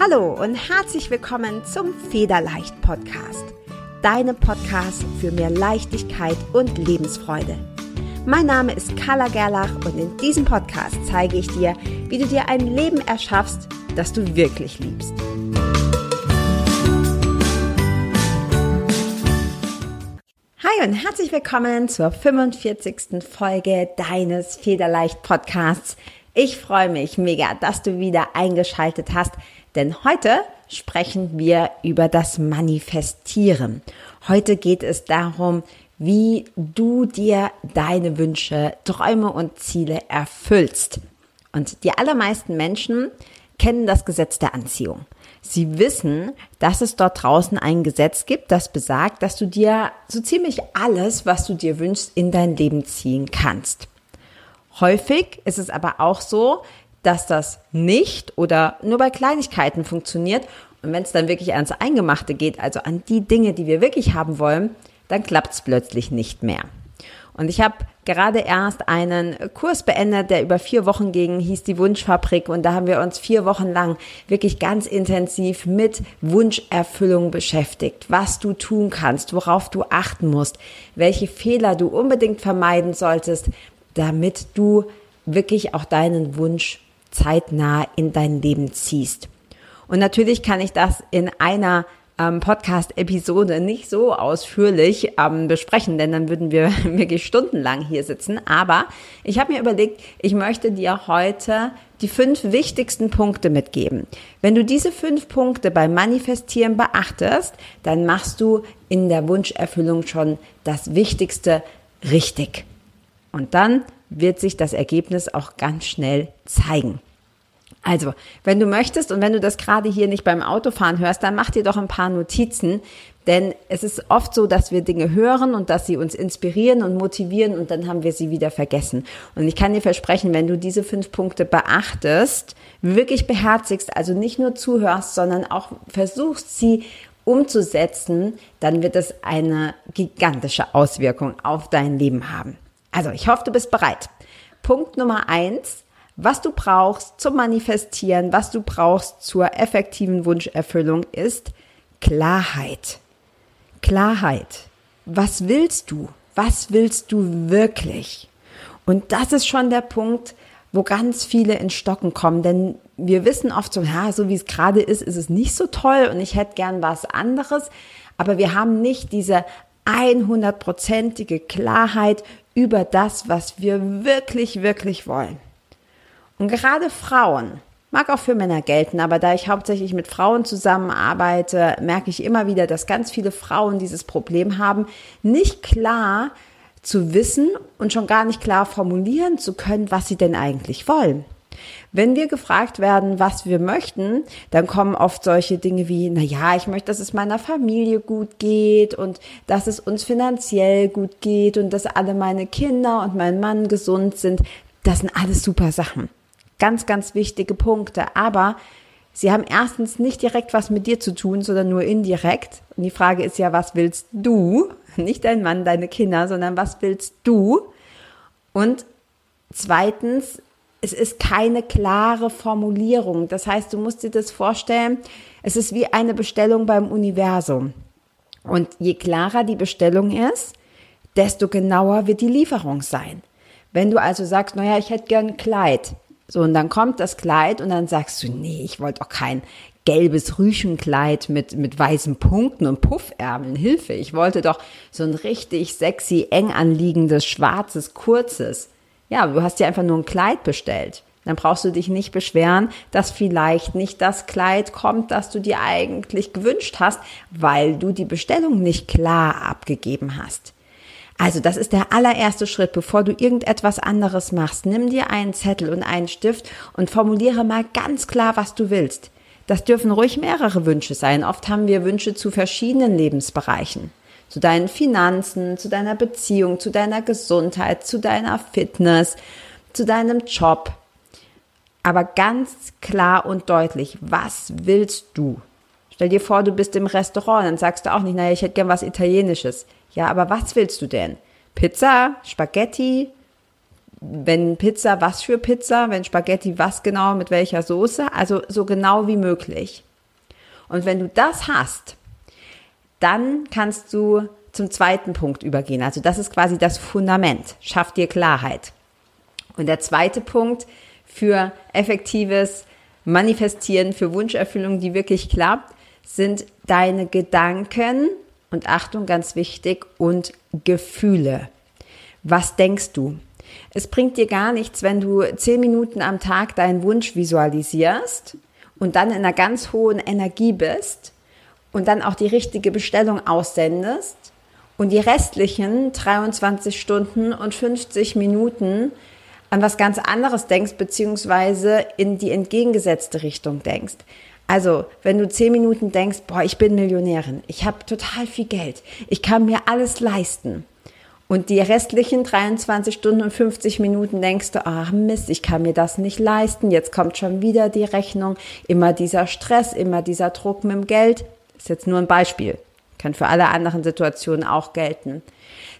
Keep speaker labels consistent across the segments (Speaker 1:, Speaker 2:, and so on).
Speaker 1: Hallo und herzlich willkommen zum Federleicht Podcast. Deinem Podcast für mehr Leichtigkeit und Lebensfreude. Mein Name ist Carla Gerlach und in diesem Podcast zeige ich dir, wie du dir ein Leben erschaffst, das du wirklich liebst. Hi und herzlich willkommen zur 45. Folge deines Federleicht Podcasts. Ich freue mich mega, dass du wieder eingeschaltet hast denn heute sprechen wir über das Manifestieren. Heute geht es darum, wie du dir deine Wünsche, Träume und Ziele erfüllst. Und die allermeisten Menschen kennen das Gesetz der Anziehung. Sie wissen, dass es dort draußen ein Gesetz gibt, das besagt, dass du dir so ziemlich alles, was du dir wünschst, in dein Leben ziehen kannst. Häufig ist es aber auch so, dass das nicht oder nur bei Kleinigkeiten funktioniert. Und wenn es dann wirklich ans Eingemachte geht, also an die Dinge, die wir wirklich haben wollen, dann klappt es plötzlich nicht mehr. Und ich habe gerade erst einen Kurs beendet, der über vier Wochen ging, hieß die Wunschfabrik. Und da haben wir uns vier Wochen lang wirklich ganz intensiv mit Wunscherfüllung beschäftigt, was du tun kannst, worauf du achten musst, welche Fehler du unbedingt vermeiden solltest, damit du wirklich auch deinen Wunsch zeitnah in dein Leben ziehst. Und natürlich kann ich das in einer ähm, Podcast-Episode nicht so ausführlich ähm, besprechen, denn dann würden wir wirklich stundenlang hier sitzen. Aber ich habe mir überlegt, ich möchte dir heute die fünf wichtigsten Punkte mitgeben. Wenn du diese fünf Punkte beim Manifestieren beachtest, dann machst du in der Wunscherfüllung schon das Wichtigste richtig. Und dann wird sich das Ergebnis auch ganz schnell zeigen. Also, wenn du möchtest und wenn du das gerade hier nicht beim Autofahren hörst, dann mach dir doch ein paar Notizen, denn es ist oft so, dass wir Dinge hören und dass sie uns inspirieren und motivieren und dann haben wir sie wieder vergessen. Und ich kann dir versprechen, wenn du diese fünf Punkte beachtest, wirklich beherzigst, also nicht nur zuhörst, sondern auch versuchst, sie umzusetzen, dann wird es eine gigantische Auswirkung auf dein Leben haben. Also, ich hoffe, du bist bereit. Punkt Nummer eins. Was du brauchst zum Manifestieren, was du brauchst zur effektiven Wunscherfüllung ist Klarheit. Klarheit. Was willst du? Was willst du wirklich? Und das ist schon der Punkt, wo ganz viele in Stocken kommen, denn wir wissen oft so, ja, so wie es gerade ist, ist es nicht so toll und ich hätte gern was anderes, aber wir haben nicht diese 100%ige Klarheit über das, was wir wirklich, wirklich wollen. Und gerade Frauen, mag auch für Männer gelten, aber da ich hauptsächlich mit Frauen zusammenarbeite, merke ich immer wieder, dass ganz viele Frauen dieses Problem haben, nicht klar zu wissen und schon gar nicht klar formulieren zu können, was sie denn eigentlich wollen. Wenn wir gefragt werden, was wir möchten, dann kommen oft solche Dinge wie, na ja, ich möchte, dass es meiner Familie gut geht und dass es uns finanziell gut geht und dass alle meine Kinder und mein Mann gesund sind. Das sind alles super Sachen. Ganz, ganz wichtige Punkte. Aber sie haben erstens nicht direkt was mit dir zu tun, sondern nur indirekt. Und die Frage ist ja, was willst du? Nicht dein Mann, deine Kinder, sondern was willst du? Und zweitens, es ist keine klare Formulierung. Das heißt, du musst dir das vorstellen, es ist wie eine Bestellung beim Universum. Und je klarer die Bestellung ist, desto genauer wird die Lieferung sein. Wenn du also sagst, naja, ich hätte gern ein Kleid. So, und dann kommt das Kleid und dann sagst du, nee, ich wollte auch kein gelbes Rüschenkleid mit, mit weißen Punkten und Puffärmeln. Hilfe, ich wollte doch so ein richtig sexy, eng anliegendes, schwarzes, kurzes. Ja, du hast dir einfach nur ein Kleid bestellt. Dann brauchst du dich nicht beschweren, dass vielleicht nicht das Kleid kommt, das du dir eigentlich gewünscht hast, weil du die Bestellung nicht klar abgegeben hast. Also das ist der allererste Schritt, bevor du irgendetwas anderes machst. Nimm dir einen Zettel und einen Stift und formuliere mal ganz klar, was du willst. Das dürfen ruhig mehrere Wünsche sein. Oft haben wir Wünsche zu verschiedenen Lebensbereichen zu deinen Finanzen, zu deiner Beziehung, zu deiner Gesundheit, zu deiner Fitness, zu deinem Job. Aber ganz klar und deutlich, was willst du? Stell dir vor, du bist im Restaurant, dann sagst du auch nicht, naja, ich hätte gern was Italienisches. Ja, aber was willst du denn? Pizza, Spaghetti? Wenn Pizza, was für Pizza? Wenn Spaghetti, was genau, mit welcher Soße? Also so genau wie möglich. Und wenn du das hast, dann kannst du zum zweiten Punkt übergehen. Also das ist quasi das Fundament. Schaff dir Klarheit. Und der zweite Punkt für effektives Manifestieren, für Wunscherfüllung, die wirklich klappt, sind deine Gedanken und Achtung, ganz wichtig, und Gefühle. Was denkst du? Es bringt dir gar nichts, wenn du zehn Minuten am Tag deinen Wunsch visualisierst und dann in einer ganz hohen Energie bist und dann auch die richtige Bestellung aussendest und die restlichen 23 Stunden und 50 Minuten an was ganz anderes denkst, beziehungsweise in die entgegengesetzte Richtung denkst. Also, wenn du zehn Minuten denkst, boah, ich bin Millionärin, ich habe total viel Geld, ich kann mir alles leisten. Und die restlichen 23 Stunden und 50 Minuten denkst du, ach Mist, ich kann mir das nicht leisten, jetzt kommt schon wieder die Rechnung, immer dieser Stress, immer dieser Druck mit dem Geld. Ist jetzt nur ein Beispiel, kann für alle anderen Situationen auch gelten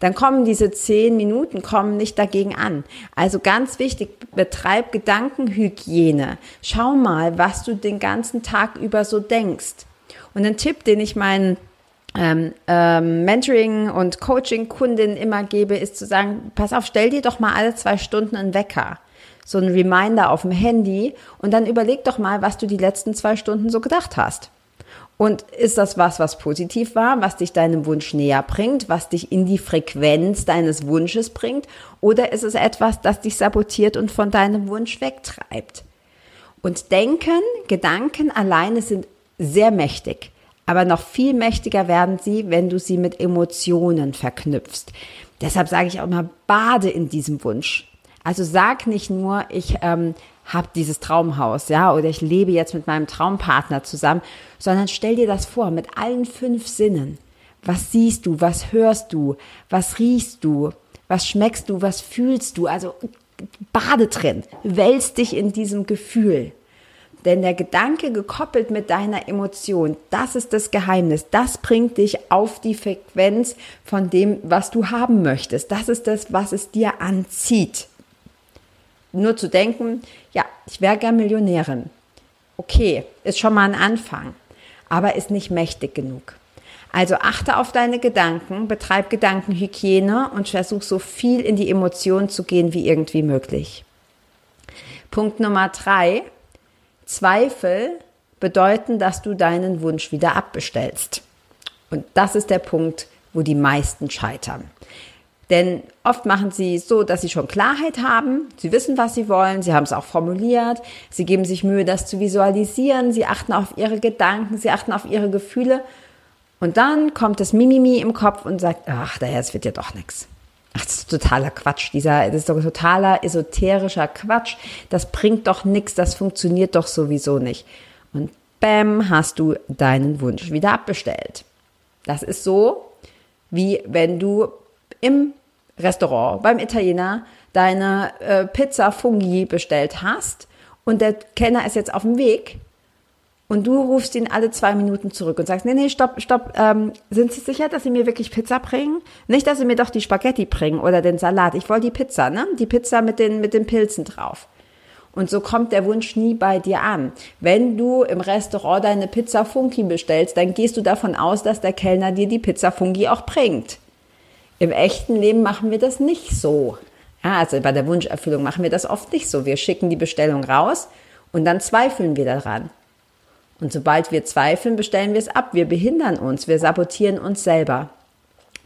Speaker 1: dann kommen diese zehn Minuten kommen nicht dagegen an. Also ganz wichtig, betreib Gedankenhygiene. Schau mal, was du den ganzen Tag über so denkst. Und ein Tipp, den ich meinen ähm, ähm, Mentoring und Coaching-Kundinnen immer gebe, ist zu sagen, pass auf, stell dir doch mal alle zwei Stunden einen Wecker so ein Reminder auf dem Handy und dann überleg doch mal, was du die letzten zwei Stunden so gedacht hast. Und ist das was, was positiv war, was dich deinem Wunsch näher bringt, was dich in die Frequenz deines Wunsches bringt? Oder ist es etwas, das dich sabotiert und von deinem Wunsch wegtreibt? Und Denken, Gedanken alleine sind sehr mächtig. Aber noch viel mächtiger werden sie, wenn du sie mit Emotionen verknüpfst. Deshalb sage ich auch immer, bade in diesem Wunsch. Also sag nicht nur, ich ähm, habe dieses Traumhaus, ja, oder ich lebe jetzt mit meinem Traumpartner zusammen, sondern stell dir das vor mit allen fünf Sinnen. Was siehst du, was hörst du, was riechst du, was schmeckst du, was fühlst du? Also bade drin, wälz dich in diesem Gefühl. Denn der Gedanke gekoppelt mit deiner Emotion, das ist das Geheimnis. Das bringt dich auf die Frequenz von dem, was du haben möchtest. Das ist das, was es dir anzieht nur zu denken, ja, ich wäre gern Millionärin. Okay, ist schon mal ein Anfang, aber ist nicht mächtig genug. Also achte auf deine Gedanken, betreib Gedankenhygiene und versuch so viel in die Emotionen zu gehen wie irgendwie möglich. Punkt Nummer drei. Zweifel bedeuten, dass du deinen Wunsch wieder abbestellst. Und das ist der Punkt, wo die meisten scheitern. Denn oft machen sie so, dass sie schon Klarheit haben, sie wissen, was sie wollen, sie haben es auch formuliert, sie geben sich Mühe, das zu visualisieren, sie achten auf ihre Gedanken, sie achten auf ihre Gefühle. Und dann kommt das Mimimi im Kopf und sagt, ach, daher, es wird ja doch nichts. Ach, das ist totaler Quatsch. Dieser, das ist doch totaler esoterischer Quatsch. Das bringt doch nichts, das funktioniert doch sowieso nicht. Und bam, hast du deinen Wunsch wieder abbestellt. Das ist so, wie wenn du im Restaurant, beim Italiener, deine äh, Pizza Fungi bestellt hast und der Kellner ist jetzt auf dem Weg und du rufst ihn alle zwei Minuten zurück und sagst, nee, nee, stopp, stopp, ähm, sind Sie sicher, dass Sie mir wirklich Pizza bringen? Nicht, dass Sie mir doch die Spaghetti bringen oder den Salat. Ich wollte die Pizza, ne? Die Pizza mit den, mit den Pilzen drauf. Und so kommt der Wunsch nie bei dir an. Wenn du im Restaurant deine Pizza Fungi bestellst, dann gehst du davon aus, dass der Kellner dir die Pizza Fungi auch bringt. Im echten Leben machen wir das nicht so. Ja, also bei der Wunscherfüllung machen wir das oft nicht so. Wir schicken die Bestellung raus und dann zweifeln wir daran. Und sobald wir zweifeln, bestellen wir es ab. Wir behindern uns, wir sabotieren uns selber.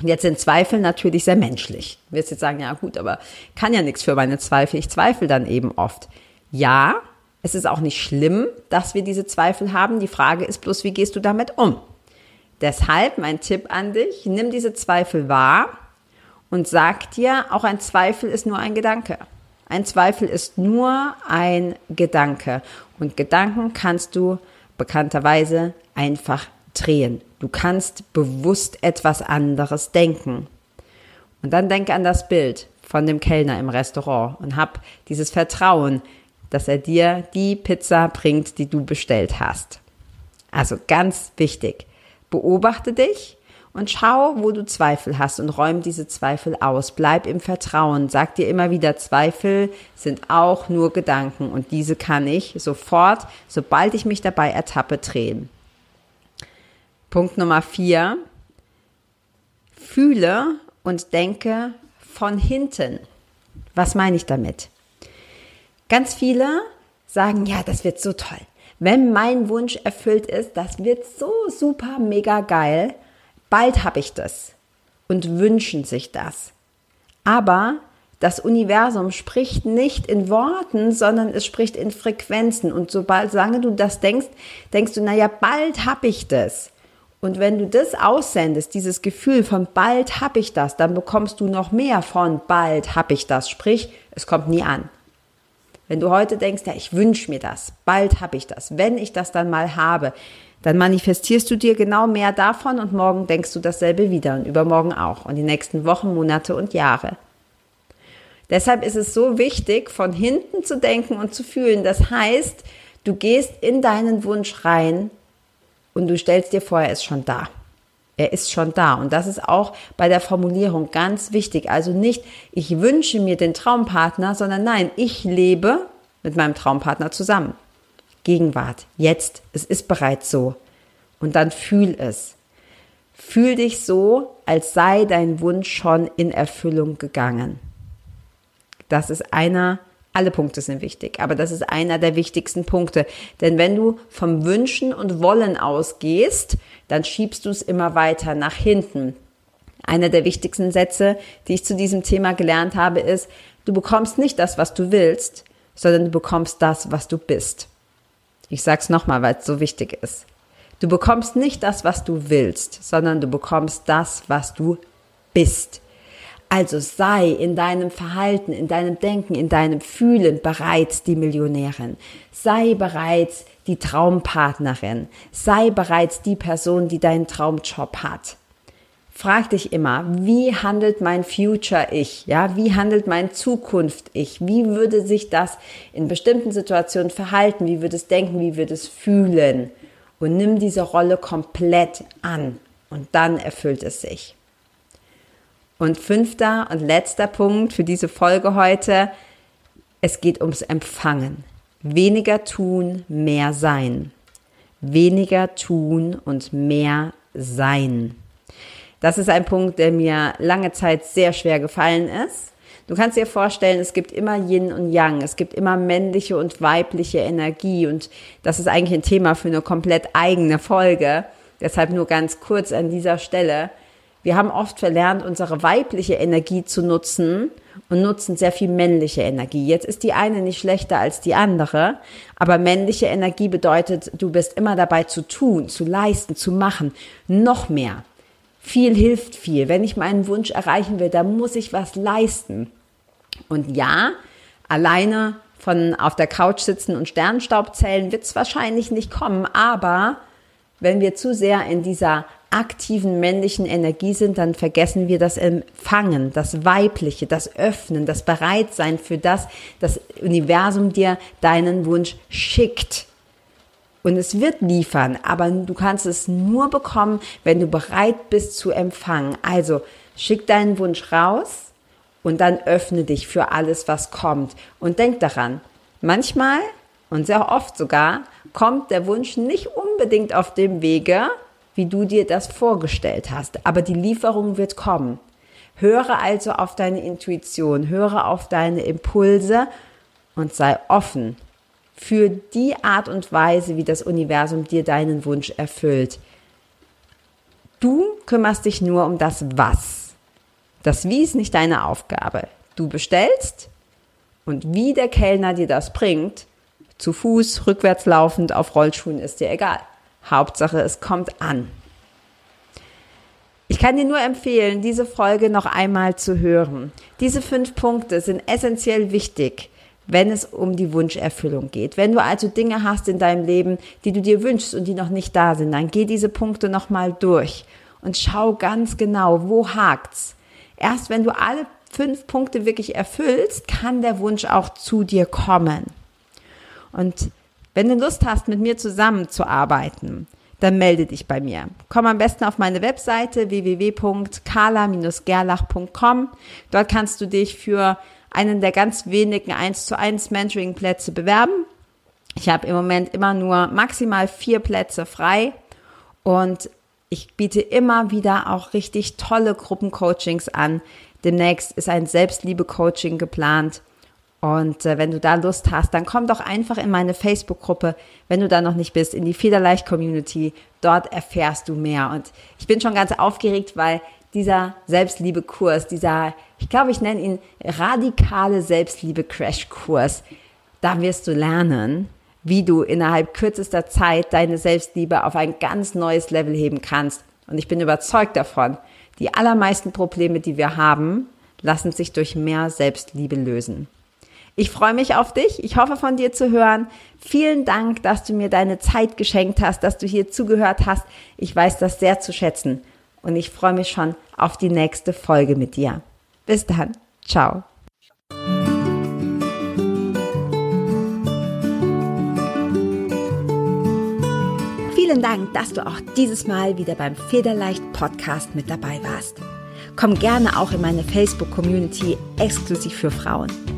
Speaker 1: Und jetzt sind Zweifel natürlich sehr menschlich. Du wirst jetzt sagen, ja gut, aber kann ja nichts für meine Zweifel. Ich zweifle dann eben oft. Ja, es ist auch nicht schlimm, dass wir diese Zweifel haben. Die Frage ist bloß, wie gehst du damit um? Deshalb mein Tipp an dich, nimm diese Zweifel wahr und sag dir, auch ein Zweifel ist nur ein Gedanke. Ein Zweifel ist nur ein Gedanke. Und Gedanken kannst du bekannterweise einfach drehen. Du kannst bewusst etwas anderes denken. Und dann denke an das Bild von dem Kellner im Restaurant und hab dieses Vertrauen, dass er dir die Pizza bringt, die du bestellt hast. Also ganz wichtig. Beobachte dich und schau, wo du Zweifel hast und räum diese Zweifel aus. Bleib im Vertrauen. Sag dir immer wieder, Zweifel sind auch nur Gedanken und diese kann ich sofort, sobald ich mich dabei ertappe, drehen. Punkt Nummer vier. Fühle und denke von hinten. Was meine ich damit? Ganz viele sagen, ja, das wird so toll. Wenn mein Wunsch erfüllt ist, das wird so super mega geil. Bald habe ich das. Und wünschen sich das. Aber das Universum spricht nicht in Worten, sondern es spricht in Frequenzen. Und sobald, solange du das denkst, denkst du, naja, bald habe ich das. Und wenn du das aussendest, dieses Gefühl von bald habe ich das, dann bekommst du noch mehr von bald habe ich das. Sprich, es kommt nie an. Wenn du heute denkst, ja, ich wünsche mir das, bald habe ich das, wenn ich das dann mal habe, dann manifestierst du dir genau mehr davon und morgen denkst du dasselbe wieder und übermorgen auch und die nächsten Wochen, Monate und Jahre. Deshalb ist es so wichtig, von hinten zu denken und zu fühlen. Das heißt, du gehst in deinen Wunsch rein und du stellst dir vor, er ist schon da. Er ist schon da. Und das ist auch bei der Formulierung ganz wichtig. Also nicht, ich wünsche mir den Traumpartner, sondern nein, ich lebe mit meinem Traumpartner zusammen. Gegenwart, jetzt, es ist bereits so. Und dann fühl es. Fühl dich so, als sei dein Wunsch schon in Erfüllung gegangen. Das ist einer alle Punkte sind wichtig, aber das ist einer der wichtigsten Punkte. Denn wenn du vom Wünschen und Wollen ausgehst, dann schiebst du es immer weiter nach hinten. Einer der wichtigsten Sätze, die ich zu diesem Thema gelernt habe, ist, du bekommst nicht das, was du willst, sondern du bekommst das, was du bist. Ich sag's nochmal, weil es so wichtig ist. Du bekommst nicht das, was du willst, sondern du bekommst das, was du bist. Also sei in deinem Verhalten, in deinem Denken, in deinem Fühlen bereits die Millionärin. Sei bereits die Traumpartnerin. Sei bereits die Person, die deinen Traumjob hat. Frag dich immer, wie handelt mein Future Ich? Ja, wie handelt mein Zukunft Ich? Wie würde sich das in bestimmten Situationen verhalten? Wie würde es denken? Wie würde es fühlen? Und nimm diese Rolle komplett an. Und dann erfüllt es sich. Und fünfter und letzter Punkt für diese Folge heute, es geht ums Empfangen. Weniger tun, mehr sein. Weniger tun und mehr sein. Das ist ein Punkt, der mir lange Zeit sehr schwer gefallen ist. Du kannst dir vorstellen, es gibt immer Yin und Yang, es gibt immer männliche und weibliche Energie und das ist eigentlich ein Thema für eine komplett eigene Folge. Deshalb nur ganz kurz an dieser Stelle. Wir haben oft verlernt, unsere weibliche Energie zu nutzen und nutzen sehr viel männliche Energie. Jetzt ist die eine nicht schlechter als die andere, aber männliche Energie bedeutet, du bist immer dabei zu tun, zu leisten, zu machen, noch mehr. Viel hilft viel. Wenn ich meinen Wunsch erreichen will, dann muss ich was leisten. Und ja, alleine von auf der Couch sitzen und Sternstaub zählen wird es wahrscheinlich nicht kommen, aber wenn wir zu sehr in dieser aktiven männlichen Energie sind, dann vergessen wir das Empfangen, das Weibliche, das Öffnen, das Bereitsein für das, das Universum dir deinen Wunsch schickt. Und es wird liefern, aber du kannst es nur bekommen, wenn du bereit bist zu empfangen. Also schick deinen Wunsch raus und dann öffne dich für alles, was kommt. Und denk daran, manchmal und sehr oft sogar kommt der Wunsch nicht unbedingt auf dem Wege, wie du dir das vorgestellt hast. Aber die Lieferung wird kommen. Höre also auf deine Intuition, höre auf deine Impulse und sei offen für die Art und Weise, wie das Universum dir deinen Wunsch erfüllt. Du kümmerst dich nur um das Was. Das Wie ist nicht deine Aufgabe. Du bestellst und wie der Kellner dir das bringt, zu Fuß, rückwärts laufend, auf Rollschuhen, ist dir egal. Hauptsache, es kommt an. Ich kann dir nur empfehlen, diese Folge noch einmal zu hören. Diese fünf Punkte sind essentiell wichtig, wenn es um die Wunscherfüllung geht. Wenn du also Dinge hast in deinem Leben, die du dir wünschst und die noch nicht da sind, dann geh diese Punkte nochmal durch und schau ganz genau, wo hakt's. Erst wenn du alle fünf Punkte wirklich erfüllst, kann der Wunsch auch zu dir kommen. Und wenn du Lust hast, mit mir zusammenzuarbeiten, dann melde dich bei mir. Komm am besten auf meine Webseite www.kala-gerlach.com. Dort kannst du dich für einen der ganz wenigen 1 zu 1 Mentoring Plätze bewerben. Ich habe im Moment immer nur maximal vier Plätze frei und Ich biete immer wieder auch richtig tolle Gruppencoachings an. Demnächst ist ein Selbstliebe-Coaching geplant. Und äh, wenn du da Lust hast, dann komm doch einfach in meine Facebook-Gruppe, wenn du da noch nicht bist, in die Federleicht-Community. Dort erfährst du mehr. Und ich bin schon ganz aufgeregt, weil dieser Selbstliebe-Kurs, dieser, ich glaube, ich nenne ihn radikale Selbstliebe-Crash-Kurs, da wirst du lernen, wie du innerhalb kürzester Zeit deine Selbstliebe auf ein ganz neues Level heben kannst. Und ich bin überzeugt davon, die allermeisten Probleme, die wir haben, lassen sich durch mehr Selbstliebe lösen. Ich freue mich auf dich. Ich hoffe von dir zu hören. Vielen Dank, dass du mir deine Zeit geschenkt hast, dass du hier zugehört hast. Ich weiß das sehr zu schätzen. Und ich freue mich schon auf die nächste Folge mit dir. Bis dann. Ciao. Vielen Dank, dass du auch dieses Mal wieder beim Federleicht Podcast mit dabei warst. Komm gerne auch in meine Facebook-Community exklusiv für Frauen.